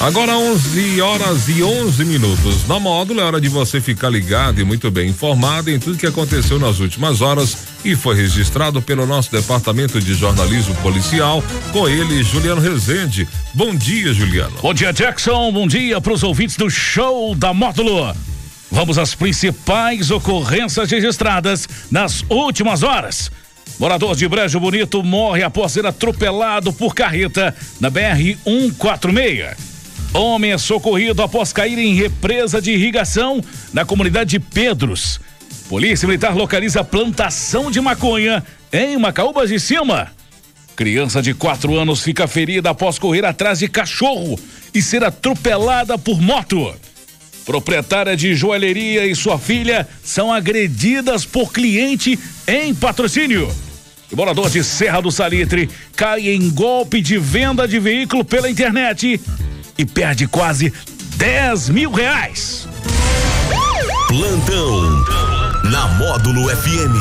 Agora 11 horas e 11 minutos. Na módulo é hora de você ficar ligado e muito bem informado em tudo que aconteceu nas últimas horas e foi registrado pelo nosso departamento de jornalismo policial com ele, Juliano Rezende. Bom dia, Juliano. Bom dia, Jackson. Bom dia para os ouvintes do show da módulo. Vamos às principais ocorrências registradas nas últimas horas. Morador de Brejo Bonito morre após ser atropelado por carreta na BR 146. Homem é socorrido após cair em represa de irrigação na comunidade de Pedros. Polícia Militar localiza plantação de maconha em Macaúbas de Cima. Criança de 4 anos fica ferida após correr atrás de cachorro e ser atropelada por moto. Proprietária de joalheria e sua filha são agredidas por cliente em patrocínio. O morador de Serra do Salitre cai em golpe de venda de veículo pela internet e perde quase 10 mil reais. Plantão na Módulo FM.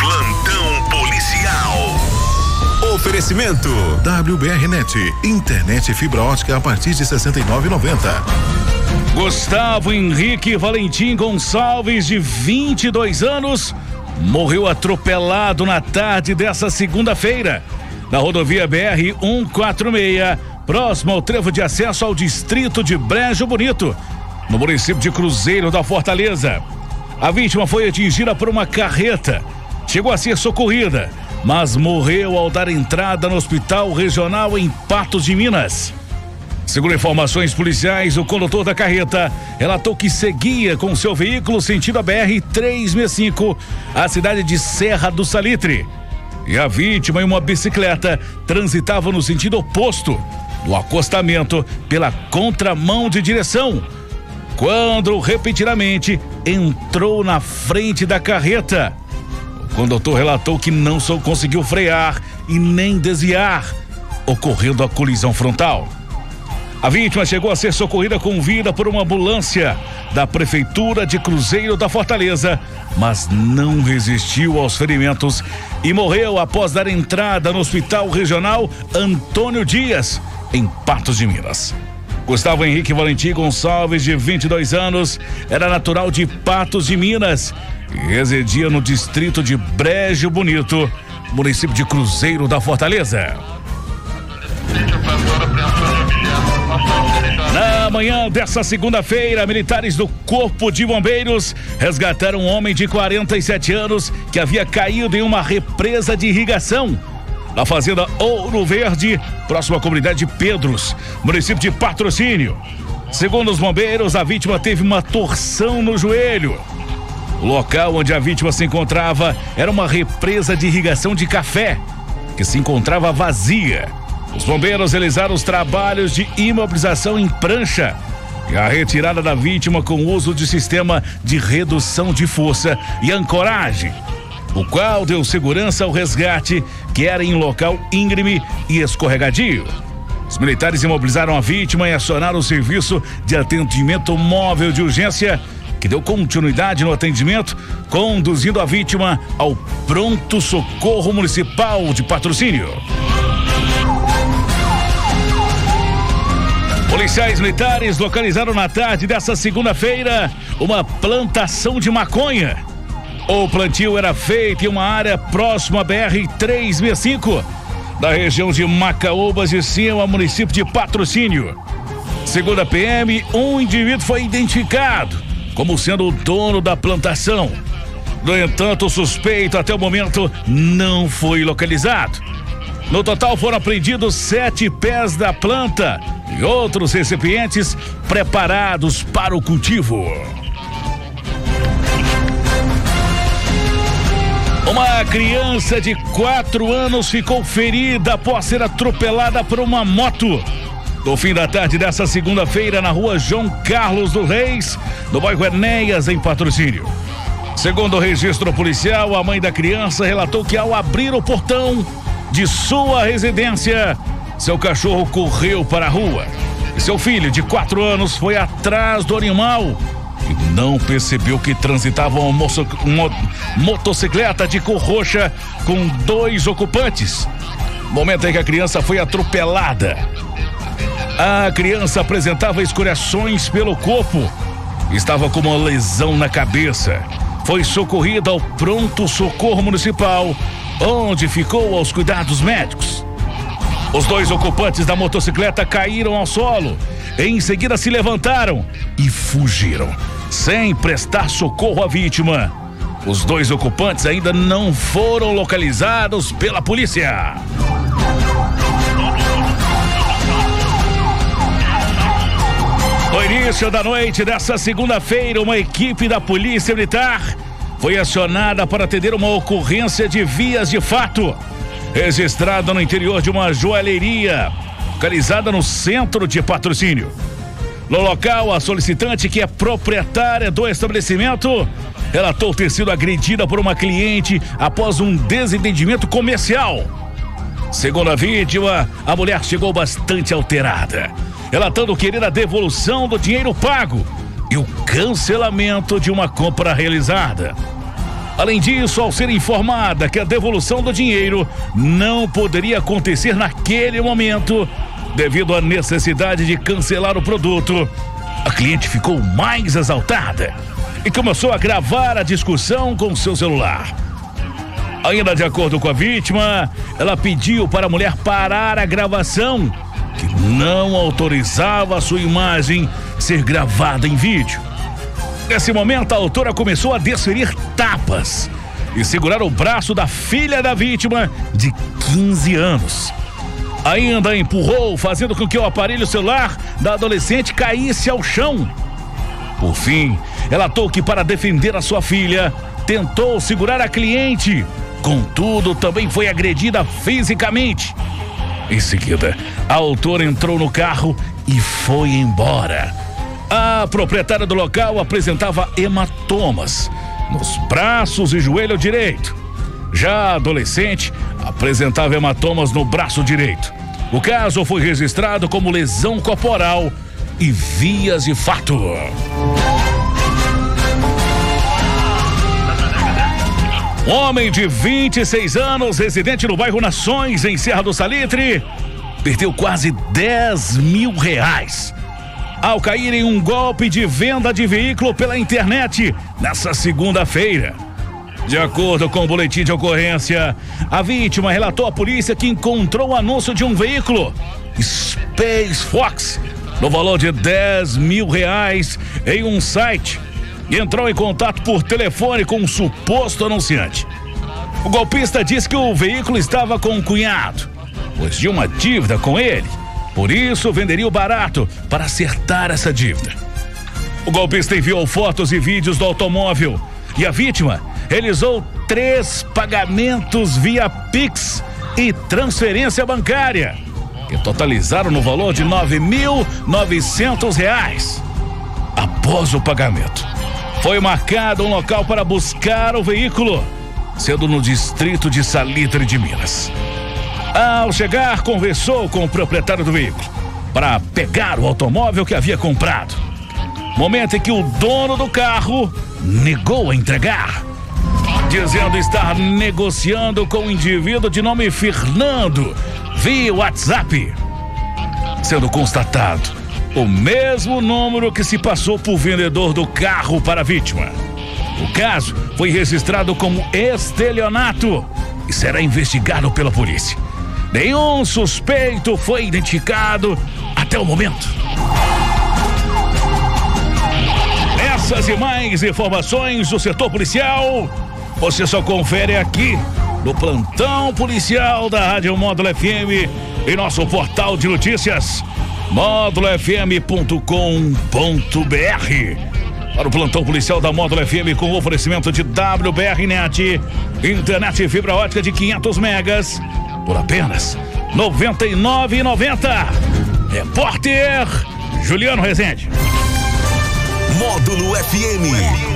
Plantão policial. Oferecimento WBRnet, internet fibra ótica a partir de 69,90. Gustavo Henrique Valentim Gonçalves, de 22 anos, morreu atropelado na tarde dessa segunda-feira na rodovia BR 146 próximo ao trevo de acesso ao distrito de Brejo Bonito, no município de Cruzeiro da Fortaleza. A vítima foi atingida por uma carreta, chegou a ser socorrida, mas morreu ao dar entrada no hospital regional em Patos de Minas. Segundo informações policiais, o condutor da carreta relatou que seguia com seu veículo sentido a BR 365, a cidade de Serra do Salitre. E a vítima, em uma bicicleta, transitava no sentido oposto, no acostamento pela contramão de direção, quando repentinamente entrou na frente da carreta. O condutor relatou que não só conseguiu frear e nem desviar, ocorrendo a colisão frontal. A vítima chegou a ser socorrida com vida por uma ambulância da Prefeitura de Cruzeiro da Fortaleza, mas não resistiu aos ferimentos e morreu após dar entrada no Hospital Regional Antônio Dias, em Patos de Minas. Gustavo Henrique Valentim Gonçalves, de 22 anos, era natural de Patos de Minas e residia no distrito de Brejo Bonito, município de Cruzeiro da Fortaleza. Na manhã dessa segunda-feira, militares do Corpo de Bombeiros resgataram um homem de 47 anos que havia caído em uma represa de irrigação na fazenda Ouro Verde, próxima à comunidade de Pedros, município de Patrocínio. Segundo os bombeiros, a vítima teve uma torção no joelho. O local onde a vítima se encontrava era uma represa de irrigação de café, que se encontrava vazia. Os bombeiros realizaram os trabalhos de imobilização em prancha e a retirada da vítima com o uso de sistema de redução de força e ancoragem o qual deu segurança ao resgate, que era em local íngreme e escorregadio. Os militares imobilizaram a vítima e acionaram o serviço de atendimento móvel de urgência, que deu continuidade no atendimento, conduzindo a vítima ao pronto socorro municipal de patrocínio. Policiais militares localizaram na tarde dessa segunda-feira uma plantação de maconha o plantio era feito em uma área próxima à BR-365, da região de Macaúbas e Cima, município de Patrocínio. Segundo a PM, um indivíduo foi identificado como sendo o dono da plantação. No entanto, o suspeito até o momento não foi localizado. No total foram apreendidos sete pés da planta e outros recipientes preparados para o cultivo. Uma criança de quatro anos ficou ferida após ser atropelada por uma moto. No fim da tarde dessa segunda-feira, na rua João Carlos do Reis, no bairro Enéas, em patrocínio. Segundo o registro policial, a mãe da criança relatou que ao abrir o portão de sua residência, seu cachorro correu para a rua. E seu filho, de quatro anos, foi atrás do animal não percebeu que transitava uma, moço, uma motocicleta de cor roxa com dois ocupantes. Momento em que a criança foi atropelada. A criança apresentava escoriações pelo corpo. Estava com uma lesão na cabeça. Foi socorrida ao pronto socorro municipal, onde ficou aos cuidados médicos. Os dois ocupantes da motocicleta caíram ao solo. Em seguida se levantaram e fugiram, sem prestar socorro à vítima. Os dois ocupantes ainda não foram localizados pela polícia. No início da noite dessa segunda-feira, uma equipe da Polícia Militar foi acionada para atender uma ocorrência de vias de fato, registrada no interior de uma joalheria, localizada no centro de patrocínio. No local, a solicitante, que é proprietária do estabelecimento, relatou ter sido agredida por uma cliente após um desentendimento comercial. Segundo a vítima, a mulher chegou bastante alterada, relatando querer a devolução do dinheiro pago e o cancelamento de uma compra realizada. Além disso, ao ser informada que a devolução do dinheiro não poderia acontecer naquele momento, devido à necessidade de cancelar o produto, a cliente ficou mais exaltada e começou a gravar a discussão com seu celular. Ainda de acordo com a vítima, ela pediu para a mulher parar a gravação, que não autorizava a sua imagem ser gravada em vídeo. Nesse momento, a autora começou a desferir tapas e segurar o braço da filha da vítima de 15 anos. Ainda empurrou, fazendo com que o aparelho celular da adolescente caísse ao chão. Por fim, relatou que para defender a sua filha, tentou segurar a cliente, contudo, também foi agredida fisicamente. Em seguida, a autora entrou no carro e foi embora. A proprietária do local apresentava hematomas nos braços e joelho direito. Já a adolescente apresentava hematomas no braço direito. O caso foi registrado como lesão corporal e vias de fato. Homem de 26 anos, residente no bairro Nações, em Serra do Salitre, perdeu quase 10 mil reais ao cair em um golpe de venda de veículo pela internet nessa segunda-feira. De acordo com o boletim de ocorrência, a vítima relatou à polícia que encontrou o anúncio de um veículo Space Fox no valor de 10 mil reais em um site e entrou em contato por telefone com um suposto anunciante. O golpista disse que o veículo estava com um cunhado, pois de uma dívida com ele por isso, venderia o barato para acertar essa dívida. O golpista enviou fotos e vídeos do automóvel e a vítima realizou três pagamentos via Pix e transferência bancária, que totalizaram no valor de R$ 9.900. Após o pagamento, foi marcado um local para buscar o veículo, sendo no distrito de Salitre de Minas. Ao chegar, conversou com o proprietário do veículo para pegar o automóvel que havia comprado. Momento em que o dono do carro negou a entregar, dizendo estar negociando com um indivíduo de nome Fernando via WhatsApp. Sendo constatado o mesmo número que se passou por vendedor do carro para a vítima. O caso foi registrado como estelionato e será investigado pela polícia. Nenhum suspeito foi identificado até o momento. Essas e mais informações do setor policial, você só confere aqui no plantão policial da Rádio Módulo FM em nosso portal de notícias módulofm.com.br. Para o plantão policial da Módulo FM com oferecimento de WBRnet, internet fibra ótica de 500 megas por apenas R$ 99,90. Repórter Juliano Rezende. Módulo FM.